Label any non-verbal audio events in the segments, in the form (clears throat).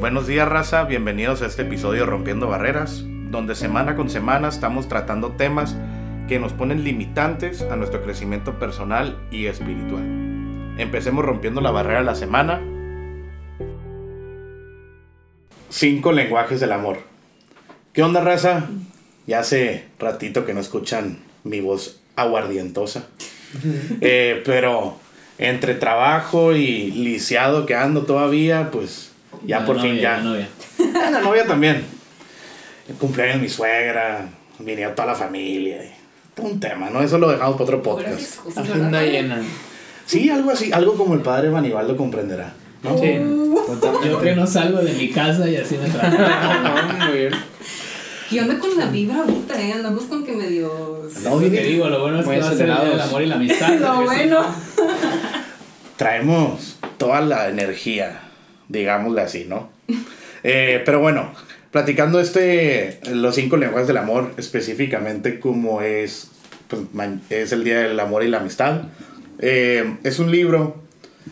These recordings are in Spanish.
Buenos días raza, bienvenidos a este episodio Rompiendo Barreras, donde semana con semana estamos tratando temas que nos ponen limitantes a nuestro crecimiento personal y espiritual. Empecemos rompiendo la barrera de la semana. Cinco lenguajes del amor. ¿Qué onda raza? Ya hace ratito que no escuchan mi voz aguardientosa. (laughs) Eh, pero entre trabajo y lisiado que ando todavía, pues ya La por fin novia, ya. la novia. Ah, (laughs) la novia también. El cumpleaños de mi suegra, vinieron toda la familia. un tema, ¿no? Eso lo dejamos para otro podcast. Agenda llena. Sí, algo así, algo como el padre Manibaldo comprenderá. ¿no? Sí, Yo que no salgo de mi casa y así me (laughs) (laughs) trato. Muy bien. ¿Qué onda con la vibra ahorita, eh? Andamos con que medio... No, Lo que digo, lo bueno es que va a ser el amor y la amistad. Lo bueno. traemos toda la energía, digámosle así, ¿no? Eh, pero bueno, platicando este, los cinco lenguajes del amor, específicamente como es, pues, es el Día del Amor y la Amistad, eh, es un libro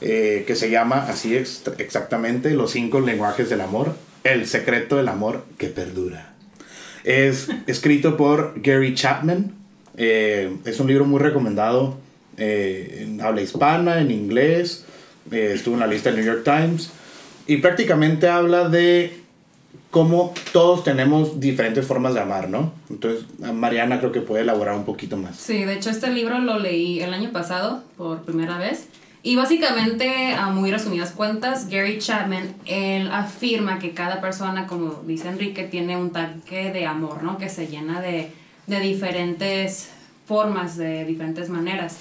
eh, que se llama así ex- exactamente, Los cinco lenguajes del amor, el secreto del amor que perdura. Es escrito por Gary Chapman. eh, es un libro muy recomendado eh, en habla hispana, en inglés. eh, estuvo en la lista del New York Times. Y prácticamente habla de cómo todos tenemos diferentes formas de amar, ¿no? Entonces, Mariana creo que puede elaborar un poquito más. Sí, de hecho este libro lo leí el año pasado por primera vez. Y básicamente, a muy resumidas cuentas, Gary Chapman, él afirma que cada persona, como dice Enrique, tiene un tanque de amor, ¿no? Que se llena de, de diferentes formas, de diferentes maneras.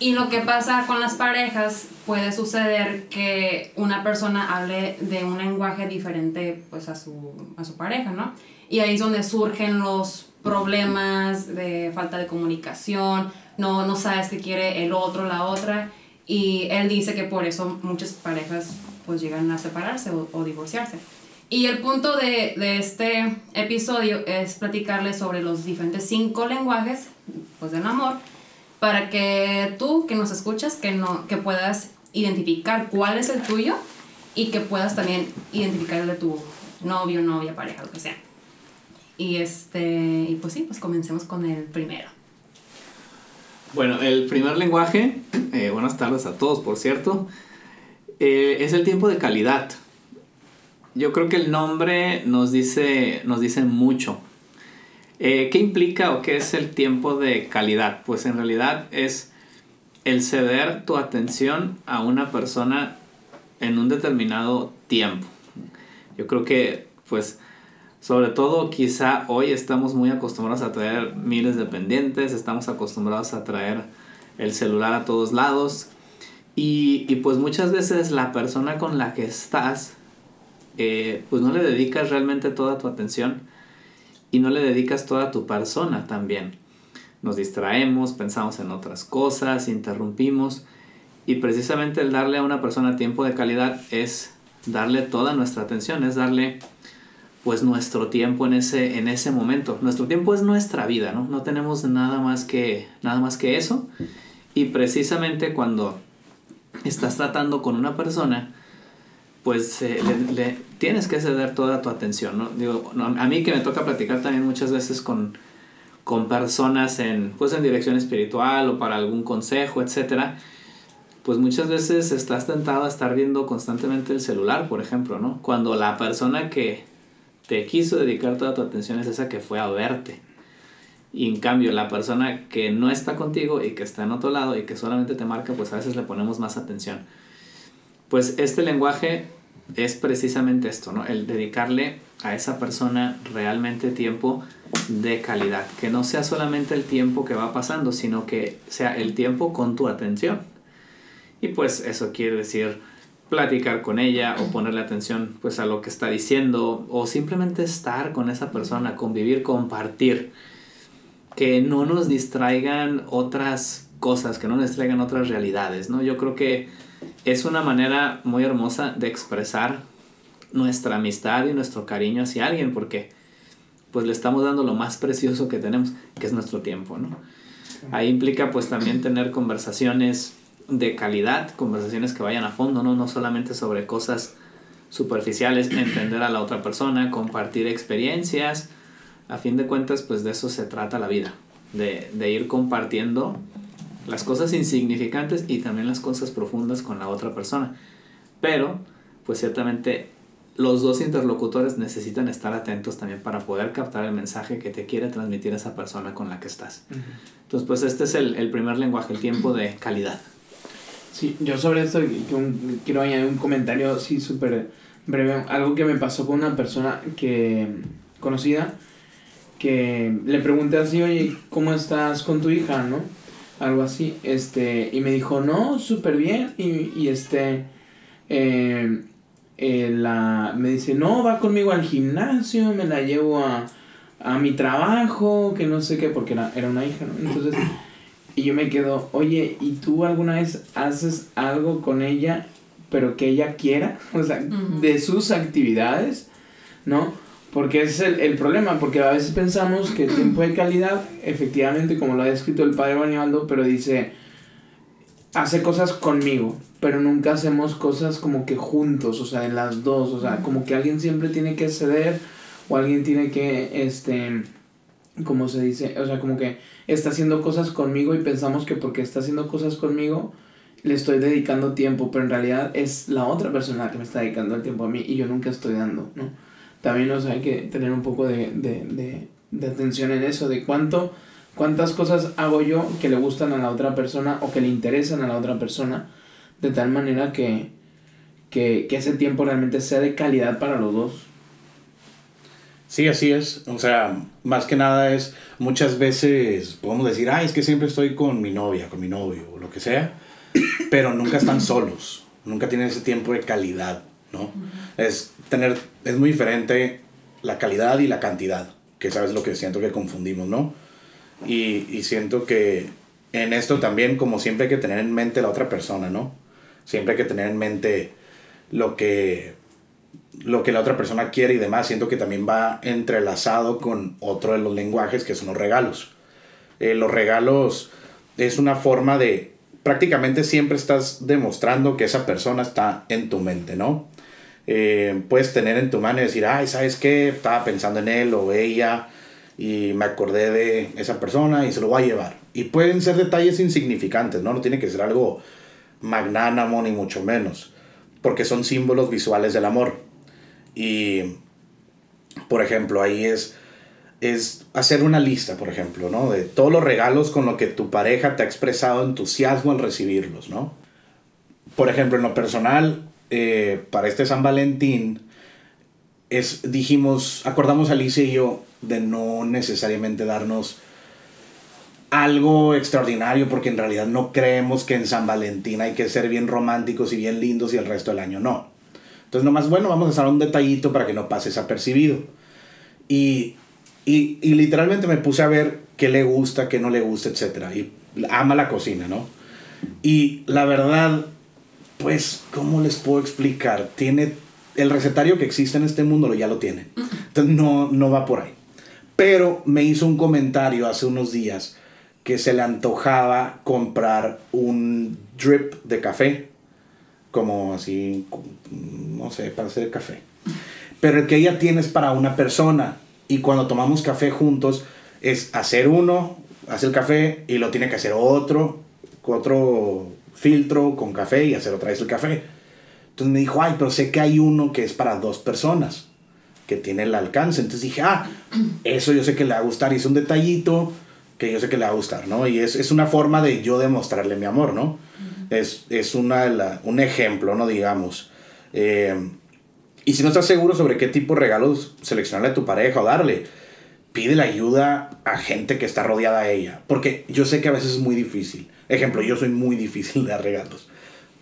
Y lo que pasa con las parejas puede suceder que una persona hable de un lenguaje diferente pues a su, a su pareja, ¿no? Y ahí es donde surgen los problemas de falta de comunicación, no, no sabes qué quiere el otro, la otra. Y él dice que por eso muchas parejas pues llegan a separarse o, o divorciarse. Y el punto de, de este episodio es platicarles sobre los diferentes cinco lenguajes pues, del amor para que tú que nos escuchas que no que puedas identificar cuál es el tuyo y que puedas también identificar el de tu novio, novia, pareja, lo que sea. Y este y pues sí, pues comencemos con el primero. Bueno, el primer lenguaje, eh, buenas tardes a todos, por cierto, eh, es el tiempo de calidad. Yo creo que el nombre nos dice, nos dice mucho. Eh, ¿Qué implica o qué es el tiempo de calidad? Pues en realidad es el ceder tu atención a una persona en un determinado tiempo. Yo creo que, pues, sobre todo quizá hoy estamos muy acostumbrados a traer miles de pendientes, estamos acostumbrados a traer el celular a todos lados y, y pues muchas veces la persona con la que estás, eh, pues no le dedicas realmente toda tu atención y no le dedicas toda tu persona también. Nos distraemos, pensamos en otras cosas, interrumpimos y precisamente el darle a una persona tiempo de calidad es darle toda nuestra atención, es darle pues nuestro tiempo en ese, en ese momento. Nuestro tiempo es nuestra vida, ¿no? No tenemos nada más que, nada más que eso. Y precisamente cuando estás tratando con una persona, pues eh, le, tienes que ceder toda tu atención, ¿no? Digo, a mí que me toca platicar también muchas veces con, con personas en, pues en dirección espiritual o para algún consejo, etcétera, pues muchas veces estás tentado a estar viendo constantemente el celular, por ejemplo, ¿no? Cuando la persona que te quiso dedicar toda tu atención es esa que fue a verte. Y en cambio, la persona que no está contigo y que está en otro lado y que solamente te marca, pues a veces le ponemos más atención. Pues este lenguaje es precisamente esto, ¿no? El dedicarle a esa persona realmente tiempo de calidad. Que no sea solamente el tiempo que va pasando, sino que sea el tiempo con tu atención. Y pues eso quiere decir platicar con ella o ponerle atención pues a lo que está diciendo o simplemente estar con esa persona, convivir, compartir. Que no nos distraigan otras cosas, que no nos distraigan otras realidades, ¿no? Yo creo que es una manera muy hermosa de expresar nuestra amistad y nuestro cariño hacia alguien porque pues le estamos dando lo más precioso que tenemos, que es nuestro tiempo, ¿no? Ahí implica pues también tener conversaciones de calidad, conversaciones que vayan a fondo, ¿no? No solamente sobre cosas superficiales, entender a la otra persona, compartir experiencias. A fin de cuentas, pues de eso se trata la vida, de, de ir compartiendo las cosas insignificantes y también las cosas profundas con la otra persona. Pero, pues ciertamente los dos interlocutores necesitan estar atentos también para poder captar el mensaje que te quiere transmitir esa persona con la que estás. Entonces, pues este es el, el, primer lenguaje, el tiempo de calidad. Sí, yo sobre esto quiero añadir un comentario así súper breve. Algo que me pasó con una persona que conocida, que le pregunté así, oye, ¿cómo estás con tu hija, no? Algo así, este, y me dijo, no, súper bien, y, y este, eh, eh, la, me dice, no, va conmigo al gimnasio, me la llevo a, a mi trabajo, que no sé qué, porque era, era una hija, ¿no? Entonces, y yo me quedo, oye, ¿y tú alguna vez haces algo con ella, pero que ella quiera? (laughs) O sea, de sus actividades, ¿no? Porque ese es el, problema, porque a veces pensamos que el tiempo de calidad, efectivamente, como lo ha escrito el padre Banibaldo, pero dice, hace cosas conmigo, pero nunca hacemos cosas como que juntos, o sea, en las dos, o sea, como que alguien siempre tiene que ceder o alguien tiene que, este, como se dice, o sea, como que está haciendo cosas conmigo y pensamos que porque está haciendo cosas conmigo le estoy dedicando tiempo, pero en realidad es la otra persona que me está dedicando el tiempo a mí y yo nunca estoy dando, ¿no? También, o sea, hay que tener un poco de, de, de, de atención en eso, de cuánto cuántas cosas hago yo que le gustan a la otra persona o que le interesan a la otra persona, de tal manera que, que, que ese tiempo realmente sea de calidad para los dos. Sí, así es. O sea, más que nada es, muchas veces podemos decir, ay, es que siempre estoy con mi novia, con mi novio, o lo que sea, pero nunca están solos, nunca tienen ese tiempo de calidad, ¿no? Es tener, es muy diferente la calidad y la cantidad, que sabes lo que siento que confundimos, ¿no? Y, y siento que en esto también, como siempre hay que tener en mente la otra persona, ¿no? Siempre hay que tener en mente lo que, lo que la otra persona quiere y demás. Siento que también va entrelazado con otro de los lenguajes que son los regalos. Eh, los regalos es una forma de, prácticamente siempre estás demostrando que esa persona está en tu mente, ¿no? Eh, puedes tener en tu mano y decir, ay, ¿sabes qué? Estaba pensando en él o ella y me acordé de esa persona y se lo voy a llevar. Y pueden ser detalles insignificantes, ¿no? No tiene que ser algo magnánimo ni mucho menos, porque son símbolos visuales del amor. Y, por ejemplo, ahí es, es hacer una lista, por ejemplo, ¿no? De todos los regalos con los que tu pareja te ha expresado entusiasmo al recibirlos, ¿no? Por ejemplo, en lo personal, eh, para este San Valentín, es, dijimos, acordamos Alicia y yo de no necesariamente darnos algo extraordinario porque en realidad no creemos que en San Valentín hay que ser bien románticos y bien lindos y el resto del año no. Entonces nomás, bueno, vamos a hacer un detallito para que no pase desapercibido. Y, y, y literalmente me puse a ver qué le gusta, qué no le gusta, etc. Y ama la cocina, ¿no? Y la verdad, pues, ¿cómo les puedo explicar? Tiene el recetario que existe en este mundo ya lo tiene. Entonces no, no va por ahí. Pero me hizo un comentario hace unos días que se le antojaba comprar un drip de café, como así, no sé, para hacer café. Pero el que ella tiene es para una persona y cuando tomamos café juntos es hacer uno, hace el café y lo tiene que hacer otro, otro filtro con café y hacer otra vez el café. Entonces me dijo, ay, pero sé que hay uno que es para dos personas, que tiene el alcance. Entonces dije, ah, eso yo sé que le va a gustar. Y es un detallito que yo sé que le va a gustar, ¿no? Y es, es una forma de yo demostrarle mi amor, ¿no? Es, es una, la, un ejemplo, ¿no? Digamos. Eh, y si no estás seguro sobre qué tipo de regalos seleccionarle a tu pareja o darle, pide la ayuda a gente que está rodeada a ella. Porque yo sé que a veces es muy difícil. Ejemplo, yo soy muy difícil de dar regalos.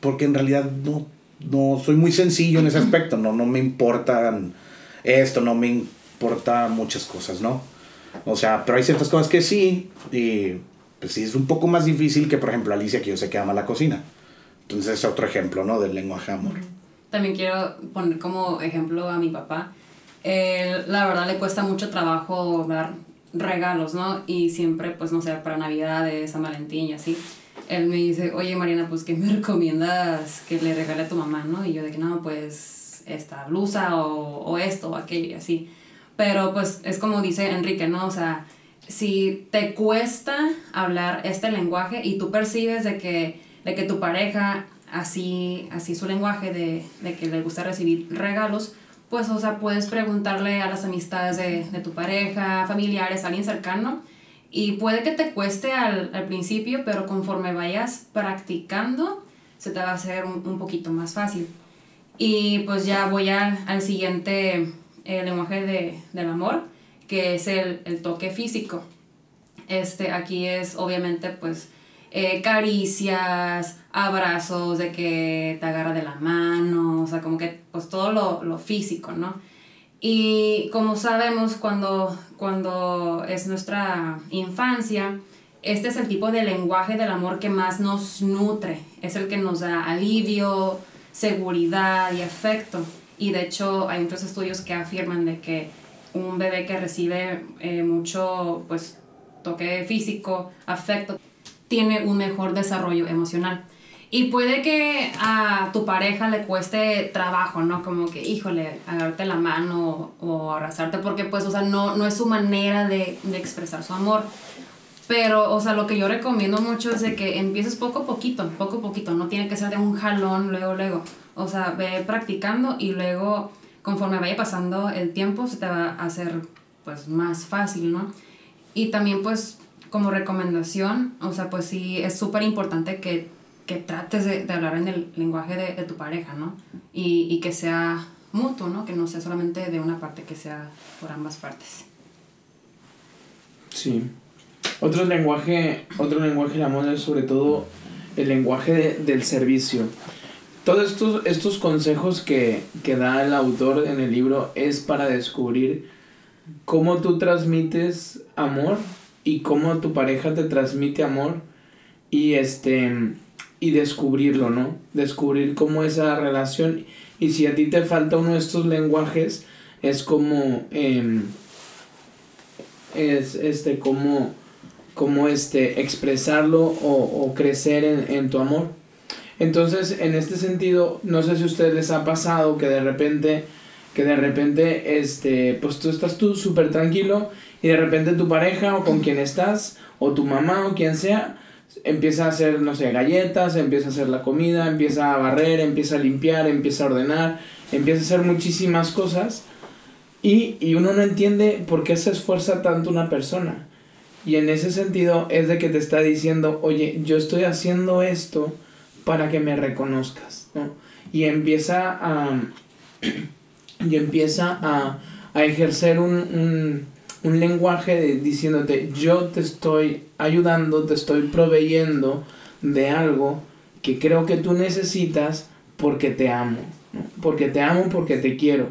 Porque en realidad no no soy muy sencillo en ese aspecto, no, no me importan esto, no me importa muchas cosas, ¿no? O sea, pero hay ciertas cosas que sí, y pues sí es un poco más difícil que, por ejemplo, Alicia, que yo sé que ama la cocina. Entonces es otro ejemplo, ¿no? Del lenguaje amor. También quiero poner como ejemplo a mi papá. Él, la verdad, le cuesta mucho trabajo dar regalos, ¿no? Y siempre, pues, no sé, para Navidades, San Valentín y así él me dice, oye Mariana, pues ¿qué me (laughs) recomiendas que le regale a tu mamá, no? Y yo de que no, pues esta blusa o, o esto o aquello y así. Pero pues es como dice Enrique, ¿no? O sea, si te cuesta hablar este lenguaje y tú percibes de que, de que tu pareja así, así su lenguaje de, de que le gusta recibir regalos, pues, o sea, puedes preguntarle a las amistades de, de tu pareja, familiares, alguien cercano, y puede que te cueste al, al, principio, pero conforme vayas practicando, se te va a hacer un, un poquito más fácil. Y pues ya voy al, al siguiente eh, lenguaje de, del amor, que es el, el, toque físico. Este, aquí es obviamente pues eh, caricias, abrazos, de que te agarra de la mano, o sea, como que pues todo lo, lo físico, ¿no? Y como sabemos, cuando, cuando es nuestra infancia, este es el tipo de lenguaje del amor que más nos nutre, es el que nos da alivio, seguridad y afecto. Y de hecho hay muchos estudios que afirman de que un bebé que recibe eh, mucho pues, toque físico, afecto, tiene un mejor desarrollo emocional. Y puede que a tu pareja le cueste trabajo, ¿no? Como que, híjole, agarrarte la mano o, o abrazarte, porque pues, o sea, no, no es su manera de, de, expresar su amor. Pero, o sea, lo que yo recomiendo mucho es de que empieces poco a poquito, poco a poquito, no tiene que ser de un jalón, luego, luego. O sea, ve practicando y luego, conforme vaya pasando el tiempo, se te va a hacer, pues, más fácil, ¿no? Y también, pues, como recomendación, o sea, pues sí, es súper importante que que trates de, de, hablar en el lenguaje de, de tu pareja, ¿no? Y, y, que sea mutuo, ¿no? Que no sea solamente de una parte, que sea por ambas partes. Sí. Otro lenguaje, otro lenguaje del amor es sobre todo el lenguaje de, del servicio. Todos estos, estos consejos que, que da el autor en el libro es para descubrir cómo tú transmites amor y cómo tu pareja te transmite amor y este y descubrirlo, ¿no? Descubrir cómo esa relación y si a ti te falta uno de estos lenguajes es como eh, es este como como este expresarlo o, crecer en, en, tu amor entonces en este sentido no sé si a ustedes les ha pasado que de repente que de repente este pues tú estás tú súper tranquilo y de repente tu pareja o con quien estás o tu mamá o quien sea empieza a hacer, no sé, galletas, empieza a hacer la comida, empieza a barrer, empieza a limpiar, empieza a ordenar, empieza a hacer muchísimas cosas y, y uno no entiende por qué se esfuerza tanto una persona. Y en ese sentido es de que te está diciendo, oye, yo estoy haciendo esto para que me reconozcas, ¿no? Y empieza a, (clears throat) y empieza a, a ejercer un un lenguaje de, diciéndote yo te estoy ayudando, te estoy proveyendo de algo que creo que tú necesitas porque te amo, ¿no? porque te amo, porque te quiero.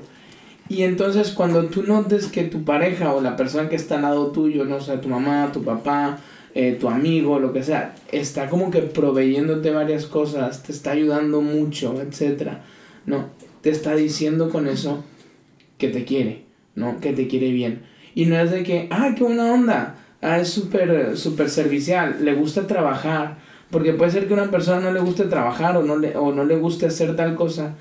Y entonces cuando tú notes que tu pareja o la persona que está al lado tuyo, no sé, tu mamá, tu papá, eh, tu amigo, lo que sea, está como que proveyéndote varias cosas, te está ayudando mucho, etc. No, te está diciendo con eso que te quiere, ¿no? Que te quiere bien. Y no es de que, ah, qué buena onda, ah, es súper super servicial, le gusta trabajar. Porque puede ser que a una persona no le guste trabajar o no, le, o no le guste hacer tal cosa,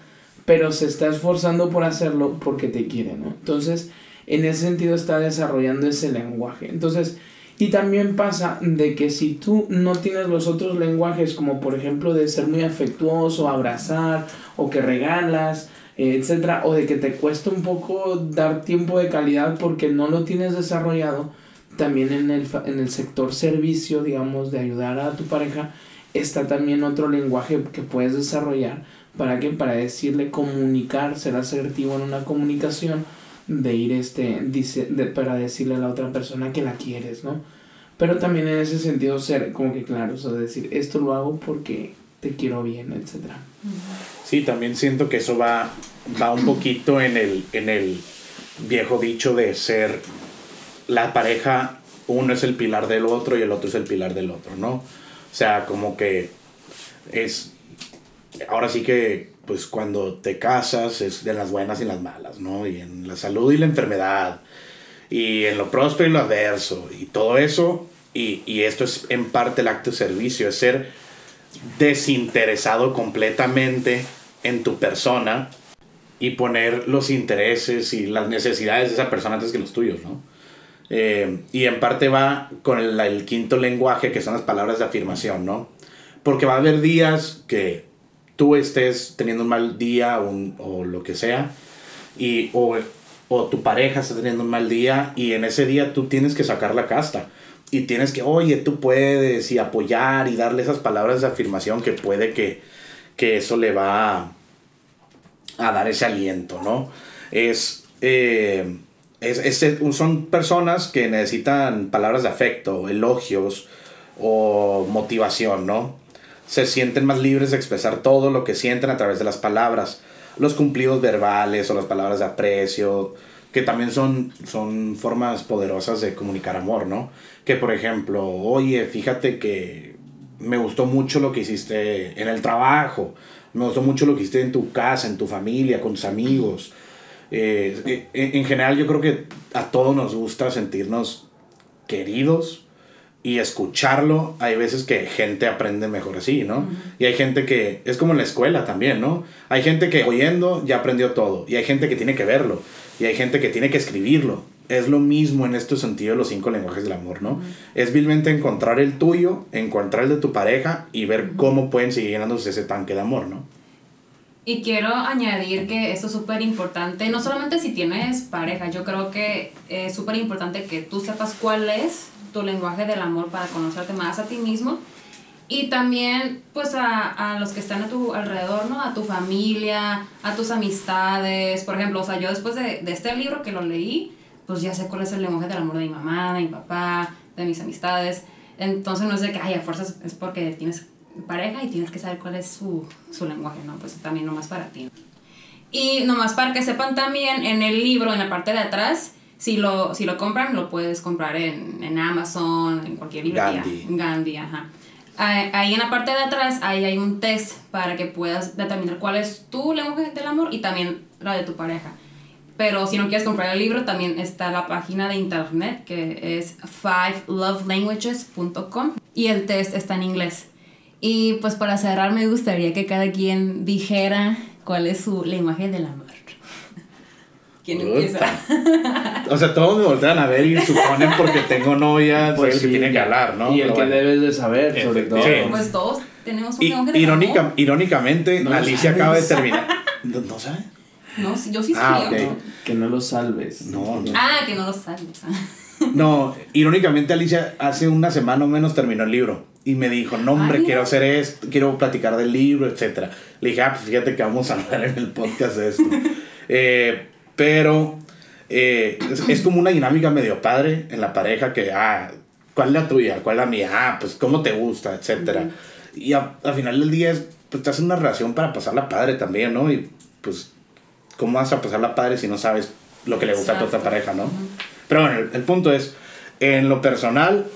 pero se está esforzando por hacerlo porque te quiere, ¿no? Entonces, en ese sentido está desarrollando ese lenguaje. Entonces, y también pasa de que si tú no tienes los otros lenguajes, como por ejemplo de ser muy afectuoso, abrazar, o que regalas, etcétera, o de que te cuesta un poco dar tiempo de calidad porque no lo tienes desarrollado, también en el, en el sector servicio, digamos, de ayudar a tu pareja, está también otro lenguaje que puedes desarrollar para que para decirle comunicar, ser asertivo en una comunicación, de ir este, dice, de, para decirle a la otra persona que la quieres, ¿no? Pero también en ese sentido ser como que claro, o sea, decir, esto lo hago porque te quiero bien, etcétera. Sí, también siento que eso va, va un poquito en el, en el viejo dicho de ser la pareja, uno es el pilar del otro y el otro es el pilar del otro, ¿no? O sea, como que es, ahora sí que, pues cuando te casas es de las buenas y las malas, ¿no? Y en la salud y la enfermedad, y en lo próspero y lo adverso, y todo eso, y, y esto es en parte el acto de servicio, es ser desinteresado completamente en tu persona y poner los intereses y las necesidades de esa persona antes que los tuyos, ¿no? Eh, y en parte va con el, quinto lenguaje, que son las palabras de afirmación, ¿no? Porque va a haber días que tú estés teniendo un mal día o lo que sea, y, o, o, tu pareja está teniendo un mal día, y en ese día tú tienes que sacar la casta. Y tienes que, oye, tú puedes, y apoyar, y darle esas palabras de afirmación que puede que, que eso le va a, a dar ese aliento, ¿no? Es... Eh, es, es, son personas que necesitan palabras de afecto, elogios o motivación, ¿no? Se sienten más libres de expresar todo lo que sienten a través de las palabras, los cumplidos verbales o las palabras de aprecio, que también son, son formas poderosas de comunicar amor, ¿no? Que por ejemplo, oye, fíjate que me gustó mucho lo que hiciste en el trabajo, me gustó mucho lo que hiciste en tu casa, en tu familia, con tus amigos. Eh, en general yo creo que a todos nos gusta sentirnos queridos y escucharlo. Hay veces que gente aprende mejor así, ¿no? Y hay gente que es como en la escuela también, ¿no? Hay gente que oyendo ya aprendió todo y hay gente que tiene que verlo y hay gente que tiene que escribirlo. Es lo mismo en este sentido de los cinco lenguajes del amor, ¿no? Es vilmente encontrar el tuyo, encontrar el de tu pareja y ver cómo pueden seguir llenándose ese tanque de amor, ¿no? Y quiero añadir que esto es súper importante, no solamente si tienes pareja, yo creo que es súper importante que tú sepas cuál es tu lenguaje del amor para conocerte más a ti mismo y también pues a, a, los que están a tu alrededor, ¿no? A tu familia, a tus amistades. Por ejemplo, o sea, yo después de, de este libro que lo leí, pues ya sé cuál es el lenguaje del amor de mi mamá, de mi papá, de mis amistades. Entonces no es de que, ay, a fuerzas es porque tienes pareja y tienes que saber cuál es su, su lenguaje, ¿no? Pues también nomás para ti. Y nomás para que sepan también, en el libro, en la parte de atrás, si lo, si lo compran, lo puedes comprar en, en Amazon, en cualquier librería. Gandhi. Gandhi, ajá. Ahí en la parte de atrás, ahí hay un test para que puedas determinar cuál es tu lenguaje del amor y también la de tu pareja. Pero si no quieres comprar el libro, también está la página de internet que es fivelovelanguages.com y el test está en inglés. Y pues para cerrar me gustaría que cada quien dijera cuál es su lenguaje del amor. ¿Quién empieza? (laughs) o sea, todos me voltean a ver y suponen porque tengo novia, Pues soy el sí, que tiene que hablar, ¿no? Y el Pero que bueno. debes de saber, sobre todo. Sí. Pues todos tenemos un del irónica- irónicamente, No Alicia sabes. acaba de terminar. (laughs) ¿No, no sabe? No, sí, yo sí Ah, sabía. ok. Que no lo salves. No, no. Ah, que no lo sabes. (laughs) No, irónicamente Alicia hace una semana o menos terminó el libro y me dijo, no hombre, Ay, quiero no. hacer esto, quiero platicar del libro, etc. Le dije, ah, pues fíjate que vamos a hablar en el podcast de esto. Eh, pero eh, es, es como una dinámica medio padre en la pareja que, ah, ¿cuál es la tuya? ¿Cuál es la mía? Ah, pues cómo te gusta, etcétera. Y a- al final del día, es, pues estás en una relación para pasarla padre también, ¿no? Y pues, ¿cómo vas a pasarla padre si no sabes lo que le gusta a tu otra pareja, no? Pero bueno, el, el punto es, en lo personal,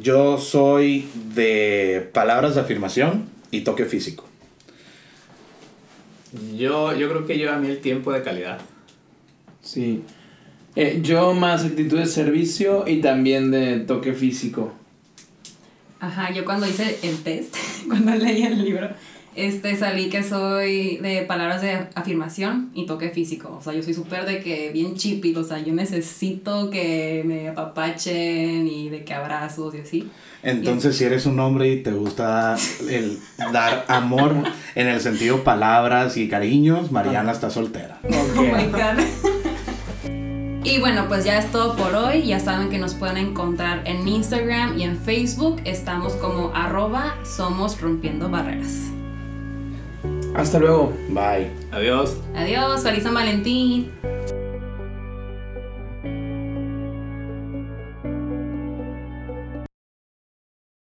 yo soy de palabras de afirmación y toque físico. Yo, yo creo que lleva a mí el tiempo de calidad. Sí. Eh, yo más actitud de servicio y también de toque físico. Ajá, yo cuando hice el test, (laughs) cuando leí el libro, este, salí que soy de palabras de afirmación y toque físico. O sea, yo soy súper de que bien chippy, o sea, yo necesito que me apapachen y de que abrazos y así. Entonces, si eres un hombre y te gusta el dar amor en el sentido palabras y cariños, Mariana está soltera. Oh my god. (laughs) Y bueno, pues ya es todo por hoy. Ya saben que nos pueden encontrar en Instagram y en Facebook. Estamos como arroba somos rompiendo barreras. Hasta luego. Bye. Adiós. Adiós, feliz San Valentín.